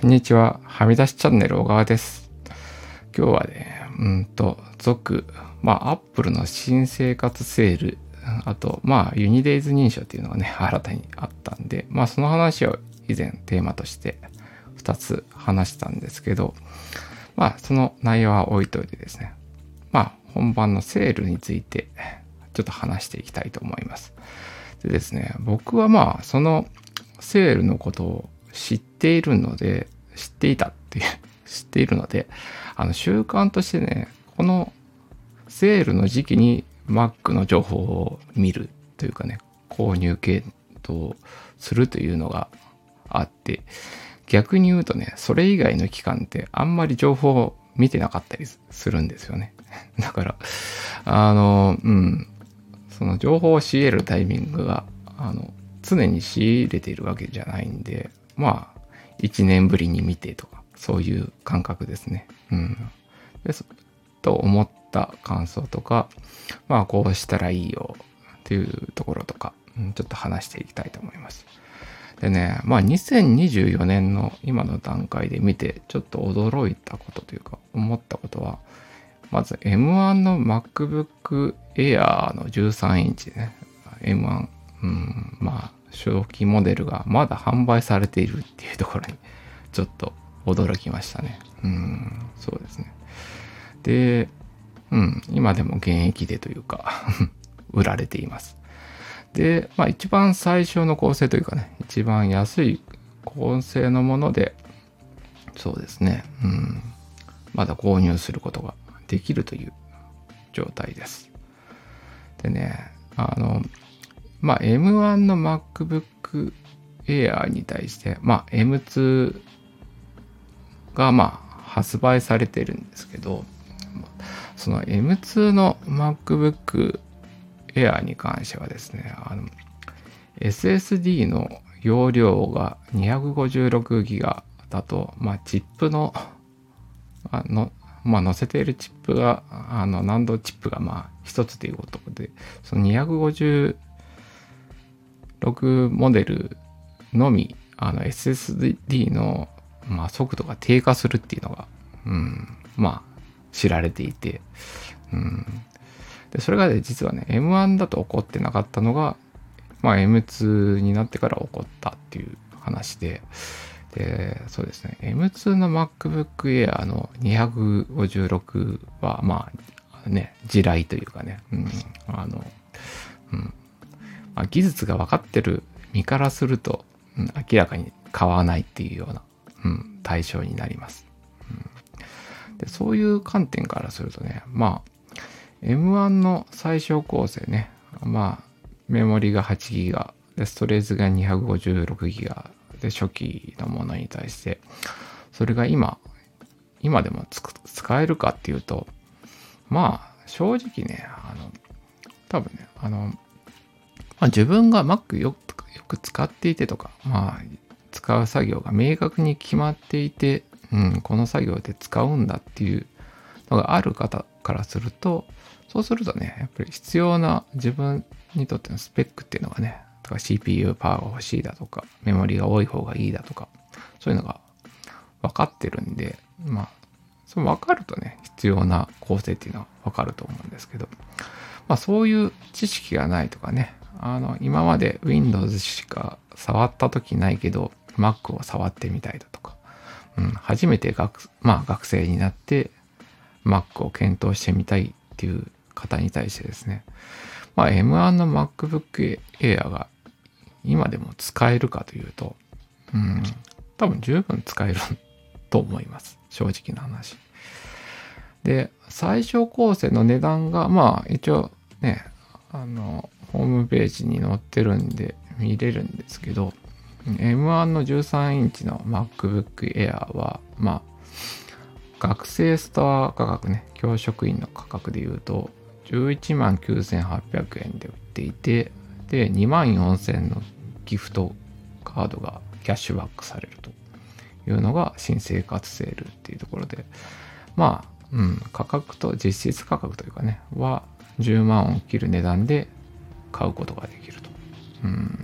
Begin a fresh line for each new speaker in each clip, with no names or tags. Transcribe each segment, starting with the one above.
こんにちは。はみ出しチャンネル小川です。今日はね、うんと、続、まあ、アップルの新生活セール、あと、まあ、ユニデイズ認証っていうのがね、新たにあったんで、まあ、その話を以前テーマとして2つ話したんですけど、まあ、その内容は置いといてですね、まあ、本番のセールについて、ちょっと話していきたいと思います。でですね、僕はまあ、そのセールのことを知っているので、知っていたっていう、知っているので、あの、習慣としてね、このセールの時期に Mac の情報を見るというかね、購入検討するというのがあって、逆に言うとね、それ以外の期間ってあんまり情報を見てなかったりするんですよね。だから、あの、うん、その情報を仕入れるタイミングが、あの、常に仕入れているわけじゃないんで、まあ、一年ぶりに見てとか、そういう感覚ですね。うん。ですと思った感想とか、まあ、こうしたらいいよっていうところとか、うんちょっと話していきたいと思います。でね、まあ、2024年の今の段階で見て、ちょっと驚いたことというか、思ったことは、まず M1 の MacBook Air の13インチね。M1、うん、まあ、初期モデルがまだ販売されているっていうところに、ちょっと驚きましたね。うん、そうですね。で、うん、今でも現役でというか、売られています。で、まあ一番最初の構成というかね、一番安い構成のもので、そうですね、うん、まだ購入することができるという状態です。でね、あの、まあ M1 の MacBook Air に対して、まあ M2 がまあ発売されてるんですけど、その M2 の MacBook Air に関してはですね、あの SSD の容量が 256GB だと、まあ、チップの、あの、まあ、載せているチップが、あの、難度チップがまあ、一つということで、その256モデルのみ、あの、SSD の、まあ、速度が低下するっていうのが、うん、まあ、知られていて、うん、で、それがね、実はね、M1 だと起こってなかったのが、まあ M2 になってから起こったっていう話で、で、そうですね、M2 の MacBook Air の256は、まあ、ね、地雷というかね、うん、あの、うん、まあ、技術が分かってる身からすると、うん、明らかに買わないっていうような、うん、対象になります。うん、でそういう観点からするとね、まあ、M1 の最小構成ね、まあ、メモリが 8GB、ストレージが 256GB で、初期のものに対して、それが今、今でも使えるかっていうと、まあ、正直ね、あの、多分ね、あの、まあ、自分が Mac よく使っていてとか、まあ、使う作業が明確に決まっていて、うん、この作業で使うんだっていうのがある方からすると、そうするとね、やっぱり必要な自分にとってのスペックっていうのがね、とか CPU パワーが欲しいだとか、メモリが多い方がいいだとか、そういうのが分かってるんで、まあ、そう分かるとね、必要な構成っていうのは分かると思うんですけど、まあそういう知識がないとかね、あの、今まで Windows しか触った時ないけど、Mac を触ってみたいだとか、うん、初めて学、まあ学生になって Mac を検討してみたいっていう方に対してですね、まあ、M1 の MacBook Air が今でも使えるかというと、うん、多分十分使えると思います。正直な話。で、最小構成の値段が、まあ、一応ね、あの、ホームページに載ってるんで見れるんですけど、M1 の13インチの MacBook Air は、まあ、学生ストア価格ね、教職員の価格で言うと、11万9800円で売っていて、で、2万4000のギフトカードがキャッシュバックされるというのが新生活セールっていうところで、まあ、うん、価格と実質価格というかね、は10万を切る値段で買うことができると。うん、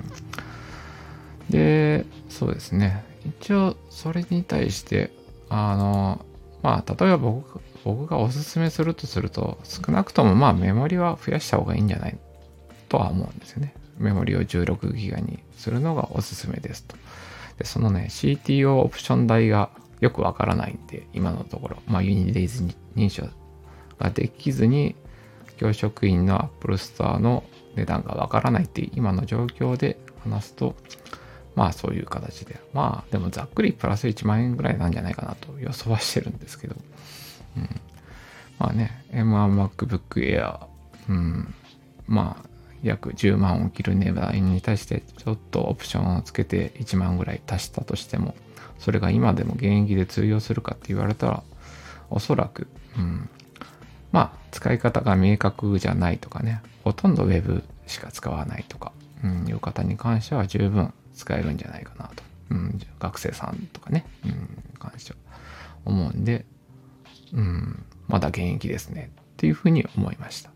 で、そうですね。一応それに対してあのまあ例えば僕僕がおすすめするとすると少なくともまあメモリは増やした方がいいんじゃない？とは思うんですよね。メモリを 16GB にするのがおすすめですと。でそのね CTO オプション代がよくわからないんで今のところ。まあユニデイズ認証ができずに教職員の Apple Store の値段がわからないっていう今の状況で話すとまあそういう形で。まあでもざっくりプラス1万円ぐらいなんじゃないかなと予想はしてるんですけど。うん。まあね、M1MacBook Air、うん。まあ約10万を切る値段に対してちょっとオプションをつけて1万ぐらい足したとしても、それが今でも現役で通用するかって言われたら、おそらく、うん。まあ使い方が明確じゃないとかね、ほとんど Web しか使わないとか、うん、いう方に関しては十分使えるんじゃないかなと。うん、学生さんとかね、うん、関しては思うんで、うん、まだ現役ですねっていうふうに思いました。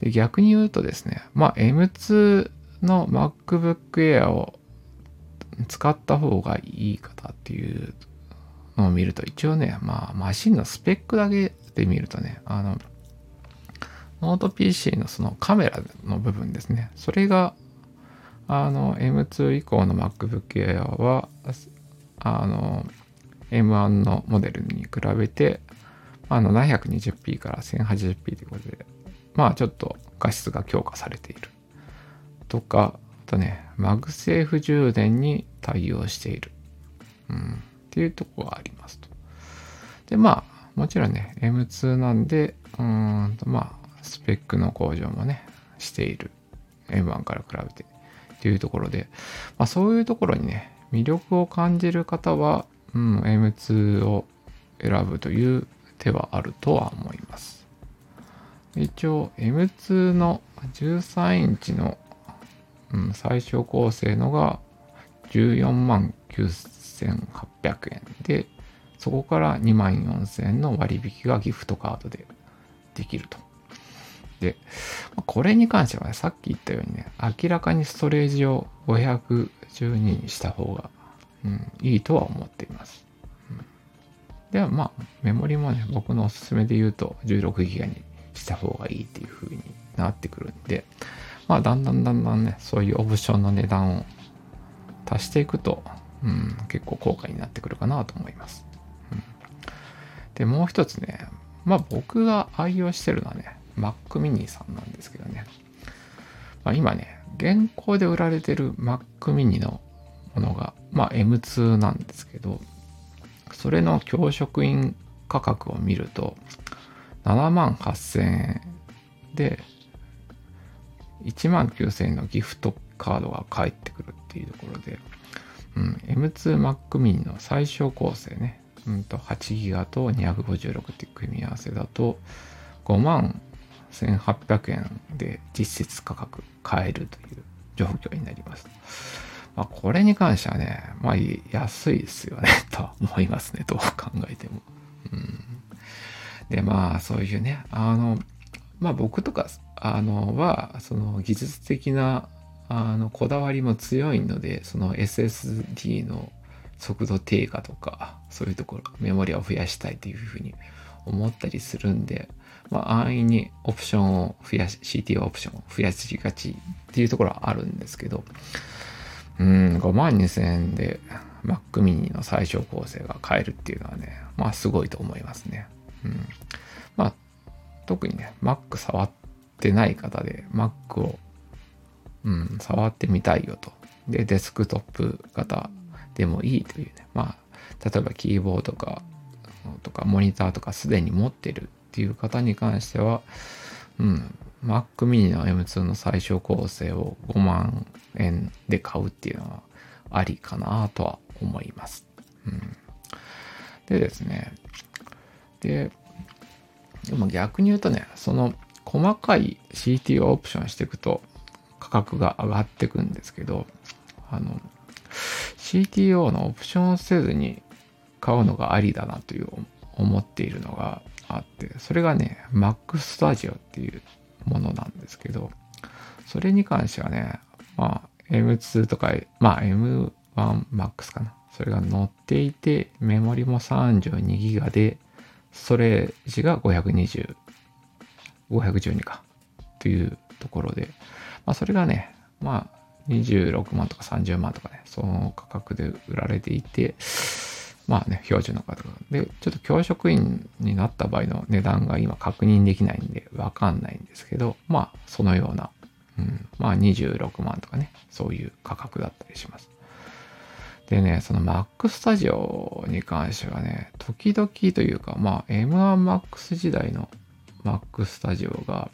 で逆に言うとですね、まあ M2 の MacBook Air を使った方がいい方っていうのを見ると、一応ね、まあマシンのスペックだけで見るとね、あの、ノート PC のそのカメラの部分ですね、それがあの M2 以降の MacBook Air はあの M1 のモデルに比べて、まあ、720p から 1080p ということでまあちょっと画質が強化されている。とかあとね MagSafe 充電に対応している、うん、っていうとこがありますと。でまあもちろんね M2 なんでうんとまあスペックの向上もねしている。M1 から比べて。っていうところで、まあ、そういうところにね、魅力を感じる方は、うん、M2 を選ぶという手はあるとは思います。一応 M2 の13インチの、うん、最小構成のが14万9800円で、そこから2万4000円の割引がギフトカードでできると。で、これに関してはね、さっき言ったようにね、明らかにストレージを512にした方が、うん、いいとは思っています。うん、ではまあ、メモリもね、僕のおすすめで言うと 16GB にした方がいいっていう風になってくるんで、まあ、だんだんだんだんね、そういうオプションの値段を足していくと、うん、結構高価になってくるかなと思います。で、もう一つね、まあ僕が愛用してるのはね、Mac mini さんなんですけどね。まあ、今ね、現行で売られてる Mac mini のものが、まあ M2 なんですけど、それの教職員価格を見ると、7万8000円で、1万9000円のギフトカードが返ってくるっていうところで、うん、M2 Mac mini の最小構成ね、うんと8ギガと256って組み合わせだと、5万1800円で実質価格買えるという状況になります。まあ、これに関してはね、まあ安いですよね と思いますね、どう考えても。うん、で、まあそういうね、あの、まあ僕とか、あの、は、その技術的な、あの、こだわりも強いので、その SSD の速度低下とか、そういうところ、メモリを増やしたいというふうに思ったりするんで、まあ、安易にオプションを増やし、CTO オプションを増やしがちっていうところはあるんですけど、うん、5万2000円で Mac mini の最小構成が買えるっていうのはね、まあすごいと思いますね。うん。まあ、特にね、Mac 触ってない方で Mac を、うん、触ってみたいよと。で、デスクトップ型でもいいというね、まあ、例えばキーボードとか、とかモニターとかすでに持ってるっていう方に関しては、うん、Mac mini の M2 の最小構成を5万円で買うっていうのはありかなとは思います。うん、でですね、で、でも逆に言うとね、その細かい CTO オプションしていくと価格が上がっていくんですけど、あの、CTO のオプションをせずに買うのがありだなという思っているのが、あって、それがね、Mac Studio っていうものなんですけど、それに関してはね、まあ M2 とか、まあ M1Max かな。それが載っていて、メモリも 32GB で、ストレージが520、512か、というところで、まあ、それがね、まあ、26万とか30万とかね、その価格で売られていて、まあね、標準の価格で、ちょっと教職員になった場合の値段が今確認できないんでわかんないんですけど、まあ、そのような、うん、まあ26万とかね、そういう価格だったりします。でね、その Mac Studio に関してはね、時々というか、まあ M1Max 時代の Mac Studio が、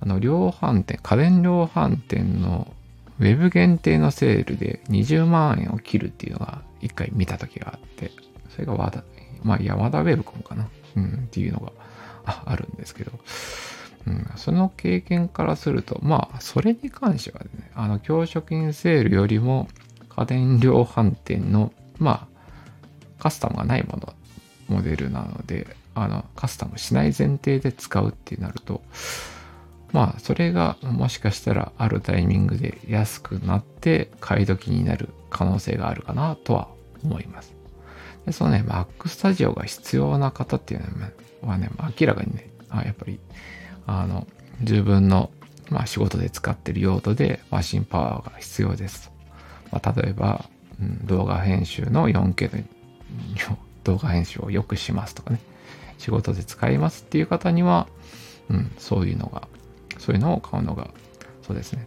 あの、量販店、家電量販店のウェブ限定のセールで20万円を切るっていうのが一回見た時があって、それが和田、まあ山田ウェブコンかな、うん、っていうのがあるんですけど、うん、その経験からすると、まあ、それに関してはね、あの、教職金セールよりも、家電量販店の、まあ、カスタムがないもの、モデルなので、あの、カスタムしない前提で使うってなると、まあ、それがもしかしたらあるタイミングで安くなって買い時になる可能性があるかなとは思います。で、そのね、Mac Studio が必要な方っていうのはね、明らかにね、やっぱり、あの、自分の、まあ、仕事で使ってる用途でマシンパワーが必要です。まあ、例えば、うん、動画編集の 4K の 動画編集をよくしますとかね、仕事で使いますっていう方には、うん、そういうのがそういうのを買うのが、そうですね。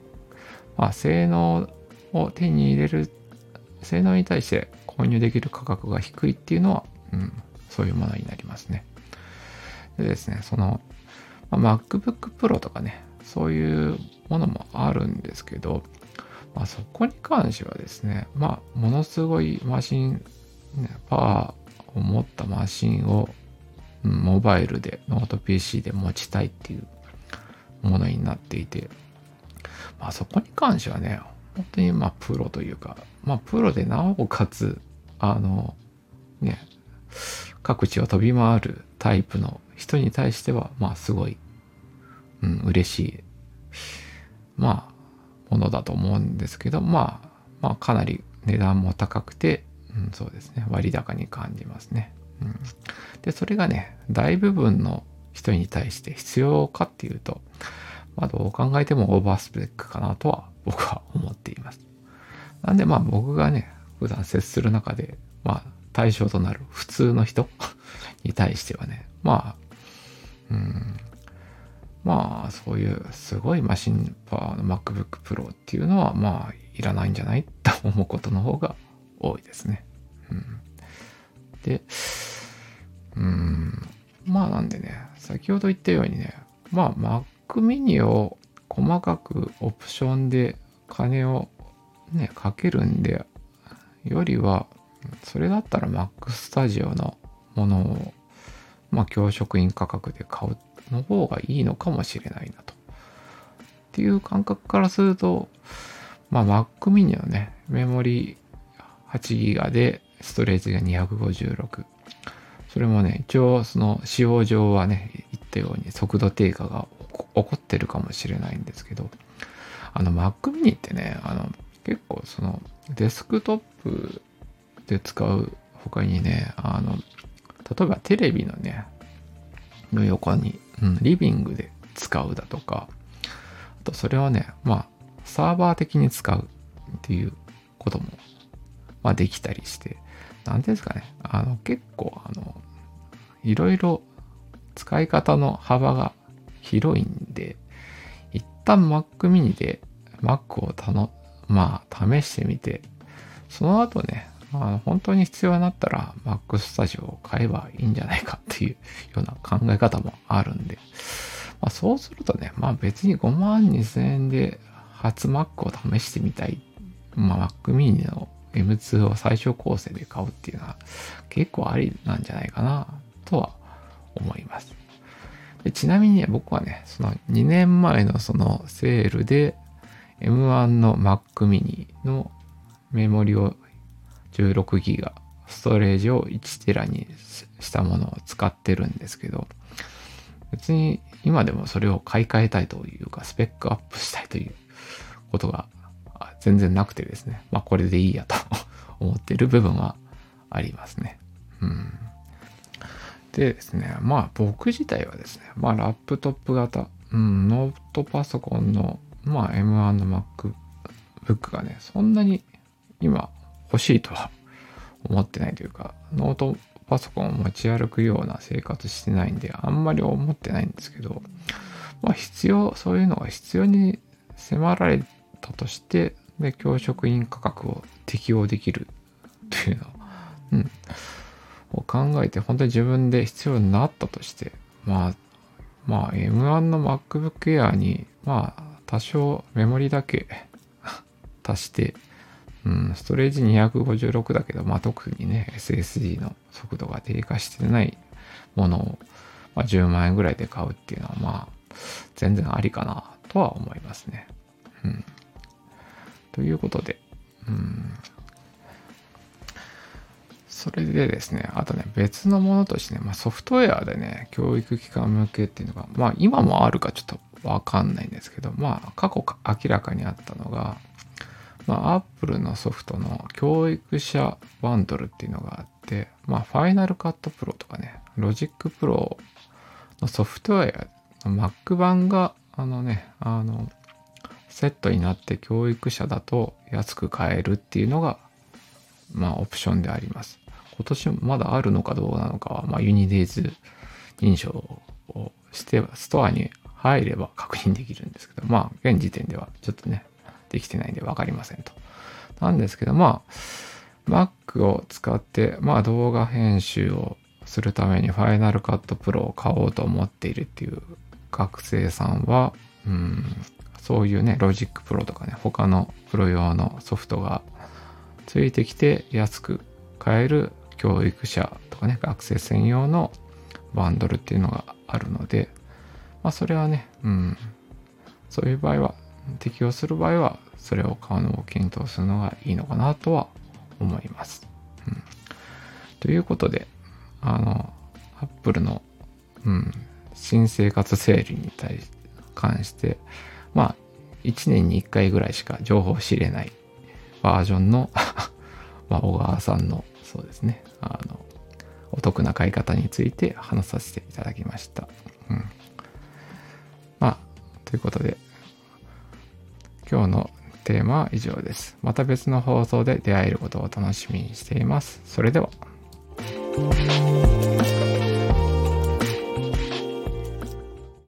まあ、性能を手に入れる、性能に対して購入できる価格が低いっていうのは、うん、そういうものになりますね。でですね、その、まあ、MacBook Pro とかね、そういうものもあるんですけど、まあ、そこに関してはですね、まあ、ものすごいマシン、ね、パワーを持ったマシンを、うん、モバイルで、ノート PC で持ちたいっていうものになっていて、まあそこに関してはね、本当にまあプロというか、まあプロでなおかつ、あの、ね、各地を飛び回るタイプの人に対しては、まあすごい、うん、嬉しい、まあ、ものだと思うんですけど、まあ、まあかなり値段も高くて、うん、そうですね、割高に感じますね。うん、で、それがね、大部分の人に対して必要かっていうと、まあ、どう考えてもオーバースペックかなとは僕は思っています。なんでまあ僕がね、普段接する中で、まあ対象となる普通の人 に対してはね、まあ、うん、まあそういうすごいマシンパワーの MacBook Pro っていうのはまあいらないんじゃない？と思うことの方が多いですね。うん、で、うん、まあなんでね、先ほど言ったようにね、まあ Mac mini を細かくオプションで金をね、かけるんで、よりは、それだったら Mac Studio のものを、まあ教職員価格で買うの方がいいのかもしれないなと。っていう感覚からすると、まあ Mac mini のね、メモリ 8GB でストレージが256。それもね、一応その使用上はね、言ったように速度低下が起こってるかもしれないんですけど、あの Mac mini ってね、あの結構そのデスクトップで使う他にね、あの、例えばテレビのね、の横に、うん、リビングで使うだとか、あとそれをね、まあ、サーバー的に使うっていうことも、まあできたりして、なんですかね、あの、結構、あの、いろいろ使い方の幅が広いんで、一旦 Mac mini で Mac をたの、まあ、試してみて、その後ね、あ本当に必要になったら Mac Studio を買えばいいんじゃないかっていう ような考え方もあるんで、まあ、そうするとね、まあ別に5万2000円で初 Mac を試してみたい。まあ Mac mini の M2 を最小構成で買うっていうのは結構ありなんじゃないかなとは思います。でちなみに、僕はね、その2年前のそのセールで M1 の Mac mini のメモリを16ギガ、ストレージを1テラにしたものを使ってるんですけど、別に今でもそれを買い替えたいというか、スペックアップしたいということが全然なくてですね、まあこれでいいやと 思ってる部分はありますね。うん。でですね、まあ僕自体はですね、まあラップトップ型、うん、ノートパソコンの、まあ M1MacBook がね、そんなに今欲しいとは 思ってないというか、ノートパソコンを持ち歩くような生活してないんで、あんまり思ってないんですけど、まあ必要、そういうのが必要に迫られたとして、で、教職員価格を適用できるというのは、うん、を考えて、本当に自分で必要になったとして、まあ、まあ、M1 の MacBook Air に、まあ、多少メモリだけ足して、うん、ストレージ256だけど、まあ特にね、SSD の速度が低下してないものを、まあ、10万円ぐらいで買うっていうのは、まあ、全然ありかなとは思いますね。うん。ということで、うん。それでですね、あとね、別のものとしてね、まあ、ソフトウェアでね、教育機関向けっていうのが、まあ今もあるかちょっとわかんないんですけど、まあ過去明らかにあったのが、まあ、Apple のソフトの教育者バンドルっていうのがあって、まあ、 Final Cut Pro とかね、 Logic Pro のソフトウェア Mac 版が、あのね、あの、セットになって教育者だと安く買えるっていうのが、まあ、オプションであります。今年まだあるのかどうなのかは、まあ、 UNiDAYS認証をして、ストアに入れば確認できるんですけど、まあ、現時点ではちょっとね、できてないんで分かりませんと。なんですけど、まあ、Mac を使って、まあ動画編集をするために Final Cut Pro を買おうと思っているっていう学生さんは、うん、そういうね、Logic Pro とかね、他のプロ用のソフトがついてきて安く買える教育者とかね、学生専用のバンドルっていうのがあるので、まあそれはね、うん、そういう場合は適用する場合はそれを買うのを検討するのがいいのかなとは思います。うん、ということで、あの、Apple の、うん、新生活セールに対関して、まあ、1年に1回ぐらいしか情報を知れないバージョンの まあ、小川さんの、そうですね、あの、お得な買い方について話させていただきました。うん。まあ、ということで、今日のテーマは以上です。また別の放送で出会えることを楽しみにしています。それでは。